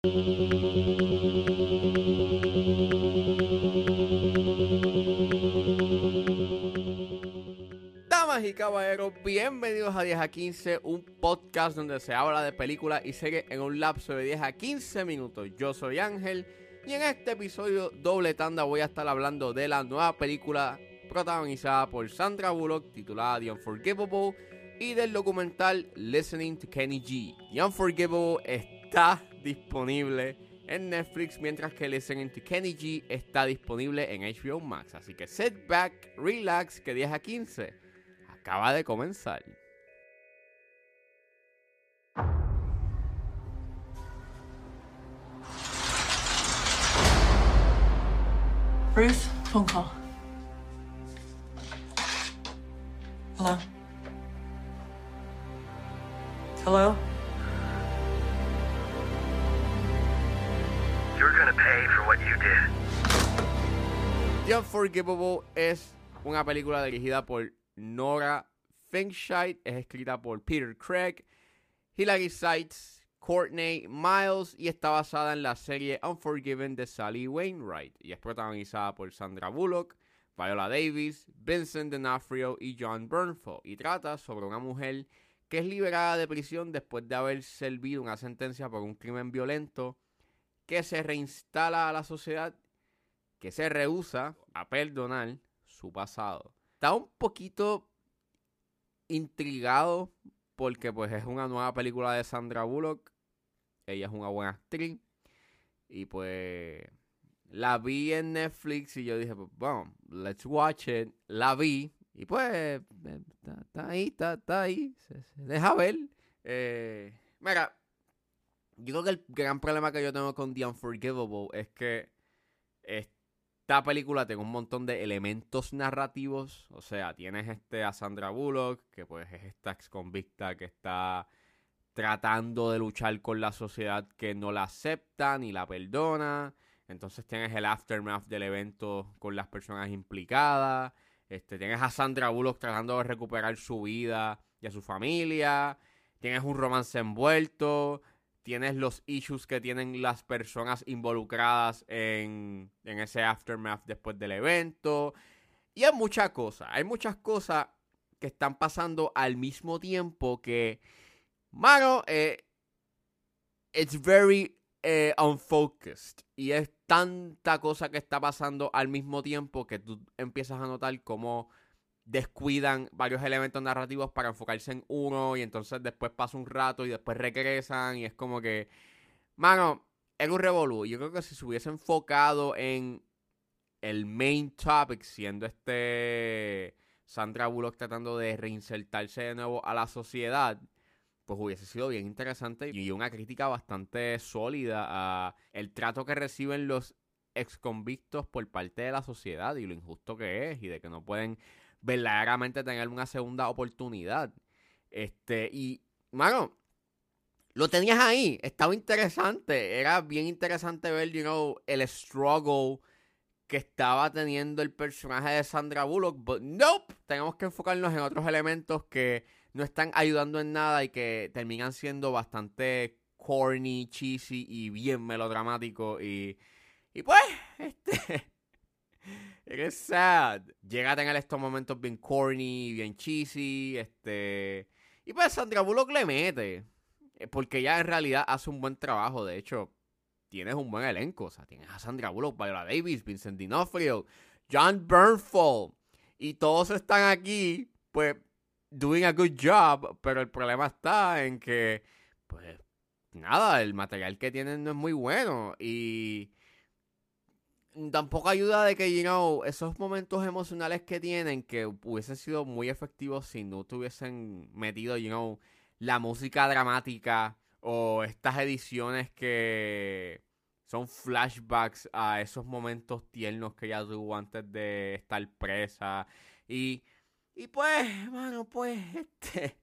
Damas y caballeros, bienvenidos a 10 a 15, un podcast donde se habla de películas y series en un lapso de 10 a 15 minutos. Yo soy Ángel y en este episodio doble tanda voy a estar hablando de la nueva película protagonizada por Sandra Bullock titulada The Unforgivable y del documental Listening to Kenny G. The Unforgivable está disponible en Netflix, mientras que Listening to Kenny G está disponible en HBO Max. Así que sit back, relax, que 10 a 15 acaba de comenzar. Ruth, phone call. Hello? Hello? The Unforgivable es una película dirigida por Nora Finkscheid, es escrita por Peter Craig, Hilary Seitz, Courtney Miles y está basada en la serie Unforgiven de Sally Wainwright y es protagonizada por Sandra Bullock, Viola Davis, Vincent D'Onofrio y John Bernthal y trata sobre una mujer que es liberada de prisión después de haber servido una sentencia por un crimen violento que se reinstala a la sociedad que se rehúsa a perdonar su pasado. Está un poquito intrigado porque pues es una nueva película de Sandra Bullock. Ella es una buena actriz. Y pues la vi en Netflix y yo dije, pues bueno, let's watch it. La vi y pues eh, está, ahí, está, ahí. Deja ver. Eh, mira, yo creo que el gran problema que yo tengo con The Unforgivable es que esta película tiene un montón de elementos narrativos. O sea, tienes este a Sandra Bullock, que pues es esta ex convicta que está tratando de luchar con la sociedad que no la acepta ni la perdona. Entonces tienes el aftermath del evento con las personas implicadas. Este, tienes a Sandra Bullock tratando de recuperar su vida y a su familia. Tienes un romance envuelto tienes los issues que tienen las personas involucradas en, en ese aftermath después del evento. Y hay muchas cosas, hay muchas cosas que están pasando al mismo tiempo que, mano, eh, it's very eh, unfocused. Y es tanta cosa que está pasando al mismo tiempo que tú empiezas a notar cómo descuidan varios elementos narrativos para enfocarse en uno y entonces después pasa un rato y después regresan y es como que, mano, es un revolú. Yo creo que si se hubiese enfocado en el main topic, siendo este Sandra Bullock tratando de reinsertarse de nuevo a la sociedad, pues hubiese sido bien interesante y una crítica bastante sólida a el trato que reciben los ex convictos por parte de la sociedad y lo injusto que es y de que no pueden verdaderamente tener una segunda oportunidad. Este, y, mano, lo tenías ahí, estaba interesante, era bien interesante ver, you know, el struggle que estaba teniendo el personaje de Sandra Bullock, but nope, tenemos que enfocarnos en otros elementos que no están ayudando en nada y que terminan siendo bastante corny, cheesy y bien melodramático y, y pues, este... Eres sad. Llega a tener estos momentos bien corny, bien cheesy, este... Y pues Sandra Bullock le mete. Eh, porque ella en realidad hace un buen trabajo. De hecho, tienes un buen elenco. O sea, tienes a Sandra Bullock, Viola Davis, Vincent D'Onofrio, John Bernthal. Y todos están aquí, pues, doing a good job. Pero el problema está en que, pues, nada, el material que tienen no es muy bueno. Y tampoco ayuda de que, you know, esos momentos emocionales que tienen que hubiesen sido muy efectivos si no tuviesen metido, you know, la música dramática o estas ediciones que son flashbacks a esos momentos tiernos que ella tuvo antes de estar presa. Y, y pues, bueno, pues, este...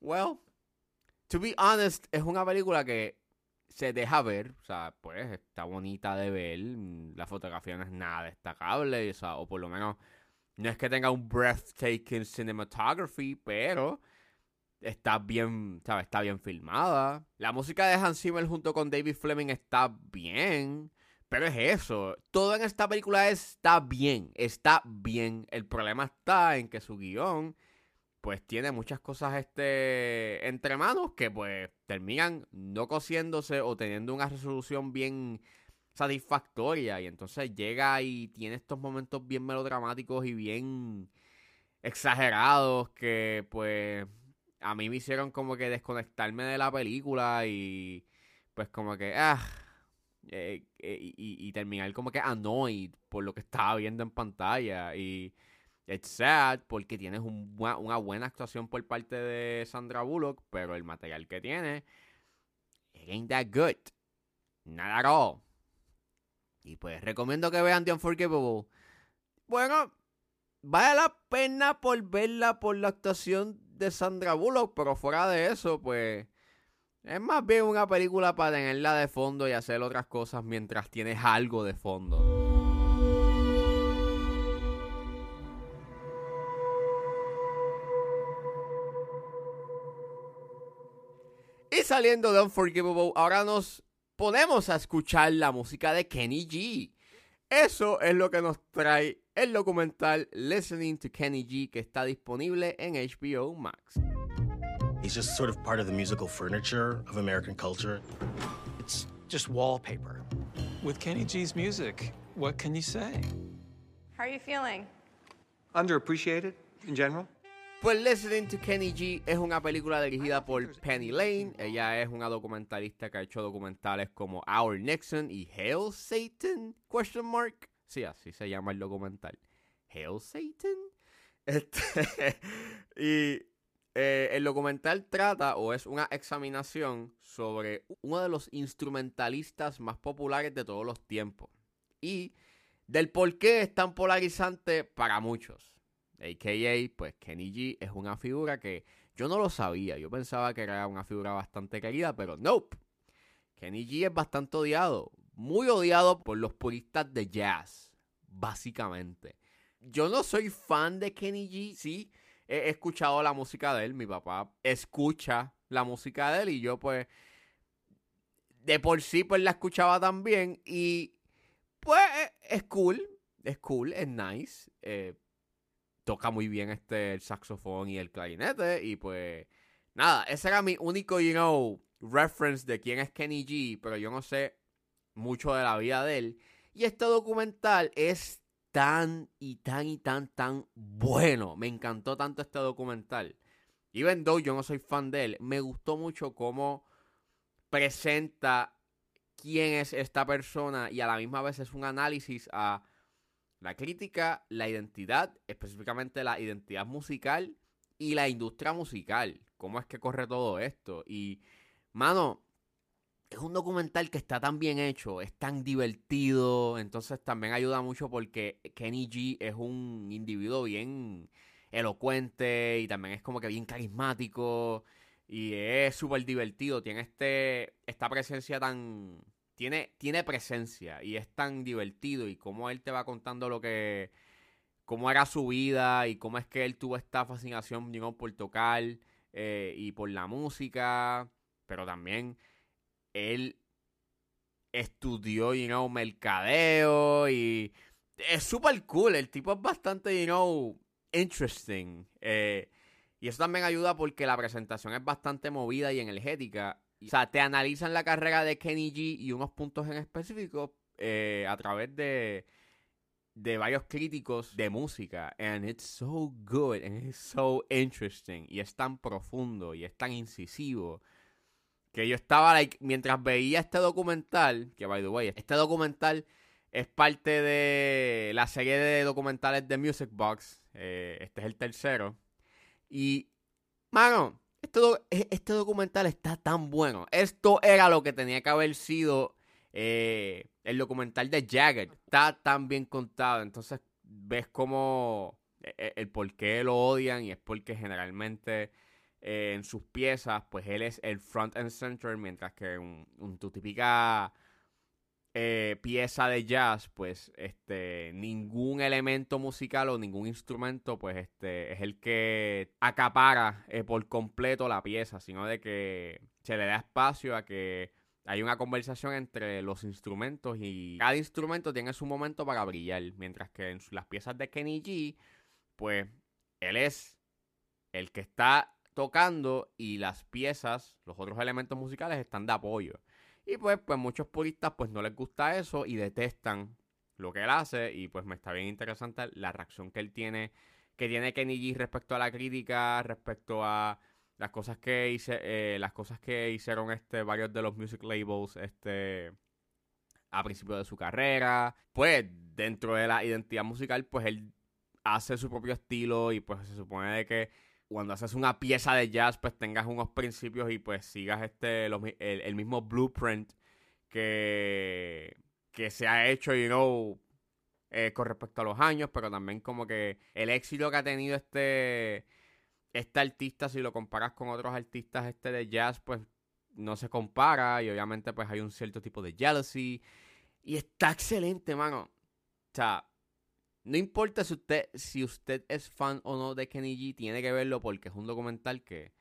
Well, to be honest, es una película que se deja ver, o sea, pues está bonita de ver, mm, la fotografía no es nada destacable, o, o por lo menos no es que tenga un breathtaking cinematography, pero está bien, ¿sabes? Está bien filmada. La música de Hans Zimmer junto con David Fleming está bien. Pero es eso. Todo en esta película está bien. Está bien. El problema está en que su guion, pues tiene muchas cosas este, entre manos que pues terminan no cosiéndose o teniendo una resolución bien satisfactoria. Y entonces llega y tiene estos momentos bien melodramáticos y bien exagerados que pues a mí me hicieron como que desconectarme de la película y pues como que ah eh, eh, y, terminar como que annoyed por lo que estaba viendo en pantalla y it's sad porque tienes una buena actuación por parte de Sandra Bullock pero el material que tiene it ain't that good. Not at y pues recomiendo que vean The Unforgivable. Bueno vale la pena por verla por la actuación de Sandra Bullock, pero fuera de eso, pues es más bien una película para tenerla de fondo y hacer otras cosas mientras tienes algo de fondo. Saliendo de Unforgivable, ahora nos ponemos a escuchar la música de Kenny G. Eso es lo que nos trae el documental Listening to Kenny G que está disponible en HBO Max. He's just sort of part of the musical furniture of American culture. It's just wallpaper. With Kenny G's music, what can you say? How are you feeling? Underappreciated in general? Pues Listening to Kenny G es una película dirigida por Penny Lane. Ella es una documentalista que ha hecho documentales como Our Nixon y Hail Satan? Question mark. Sí, así se llama el documental. Hail Satan. Este, y eh, el documental trata o es una examinación sobre uno de los instrumentalistas más populares de todos los tiempos. Y del por qué es tan polarizante para muchos. AKA, pues Kenny G es una figura que yo no lo sabía. Yo pensaba que era una figura bastante querida, pero nope. Kenny G es bastante odiado. Muy odiado por los puristas de jazz, básicamente. Yo no soy fan de Kenny G, sí. He escuchado la música de él. Mi papá escucha la música de él y yo pues de por sí pues la escuchaba también y pues es cool, es cool, es nice. Eh, toca muy bien este el saxofón y el clarinete y pues nada, ese era mi único, you know, reference de quién es Kenny G, pero yo no sé mucho de la vida de él. Y este documental es tan y tan y tan tan bueno. Me encantó tanto este documental. Even though yo no soy fan de él, me gustó mucho cómo presenta quién es esta persona y a la misma vez es un análisis a la crítica, la identidad, específicamente la identidad musical y la industria musical. ¿Cómo es que corre todo esto? Y, mano, es un documental que está tan bien hecho, es tan divertido, entonces también ayuda mucho porque Kenny G es un individuo bien elocuente y también es como que bien carismático y es súper divertido, tiene este esta presencia tan tiene, presencia y es tan divertido y cómo él te va contando lo que, cómo era su vida y cómo es que él tuvo esta fascinación, por tocar eh, y por la música, pero también él estudió, you know, mercadeo y es súper cool, el tipo es bastante, you know, interesting. Eh, y eso también ayuda porque la presentación es bastante movida y energética o sea, te analizan la carrera de Kenny G y unos puntos en específico eh, a través de, de varios críticos de música. And it's so good and it's so interesting. Y es tan profundo y es tan incisivo. Que yo estaba, like, mientras veía este documental, que by the way, este documental es parte de la serie de documentales de Music Box. Eh, este es el tercero. Y, mano, e, este, documental está tan bueno. Esto era lo que tenía que haber sido eh, el documental de Jagger. Está tan bien contado. Entonces ves como e, e, el, por qué lo odian y es porque generalmente eh, en sus piezas, pues él es el front and center, mientras que un, tu típica eh, pieza de jazz, pues este ningún elemento musical o ningún instrumento, pues este es el que acapara eh, por completo la pieza, sino de que se le da espacio a que hay una conversación entre los instrumentos y cada instrumento tiene su momento para brillar, mientras que en las piezas de Kenny G, pues él es el que está tocando y las piezas, los otros elementos musicales están de apoyo. Y pues, pues muchos puristas pues no les gusta eso y detestan lo que él hace y pues me está bien interesante la reacción que él tiene, que tiene Kenny G respecto a la crítica, respecto a las cosas que hice, eh, las cosas que hicieron este varios de los music labels este a principio de su carrera, pues dentro de la identidad musical pues él hace su propio estilo y pues se supone de que cuando haces una pieza de jazz, pues tengas unos principios y pues sigas este el, mismo blueprint que, que se ha hecho, you know, eh, con respecto a los años, pero también como que el éxito que ha tenido este, este artista, si lo comparas con otros artistas este de jazz, pues no se compara y obviamente pues hay un cierto tipo de jealousy y está excelente, mano. O sea, no importa si usted, si usted es fan o no de Kenny G, tiene que verlo porque es un documental que,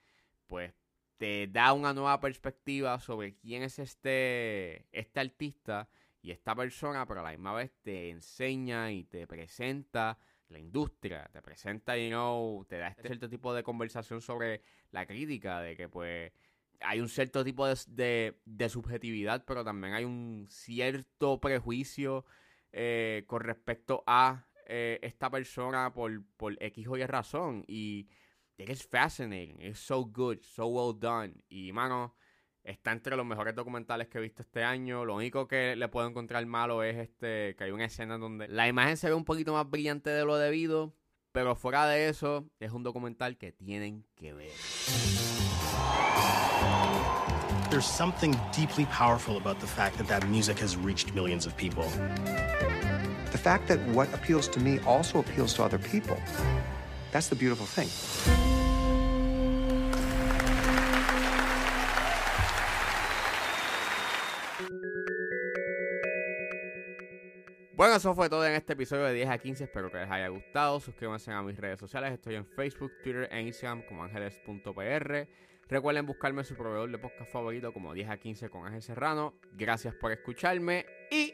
pues, te da una nueva perspectiva sobre quién es este, este artista y esta persona, pero a la misma vez te enseña y te presenta la industria, te presenta, you know, te da este cierto tipo de conversación sobre la crítica, de que, pues, hay un cierto tipo de, de, subjetividad, pero también hay un cierto prejuicio eh, con respecto a eh, esta persona por, por X o Y razón. Y es fascinating, es so good, so well done. Y mano, está entre los mejores documentales que he visto este año. Lo único que le puedo encontrar malo es este que hay una escena donde la imagen se ve un poquito más brillante de lo debido. Pero fuera de eso, es un documental que tienen que ver. There's something deeply powerful about the fact that that music has reached millions of people. The fact that what appeals to me also appeals to other people. That's the beautiful thing. Bueno, eso fue todo en este episodio de 10 a 15. Espero que les haya gustado. Suscríbanse a mis redes sociales. Estoy en Facebook, Twitter e Instagram como ángeles.pr. Recuerden buscarme su proveedor de podcast favorito como 10 a 15 con Ángel Serrano. Gracias por escucharme y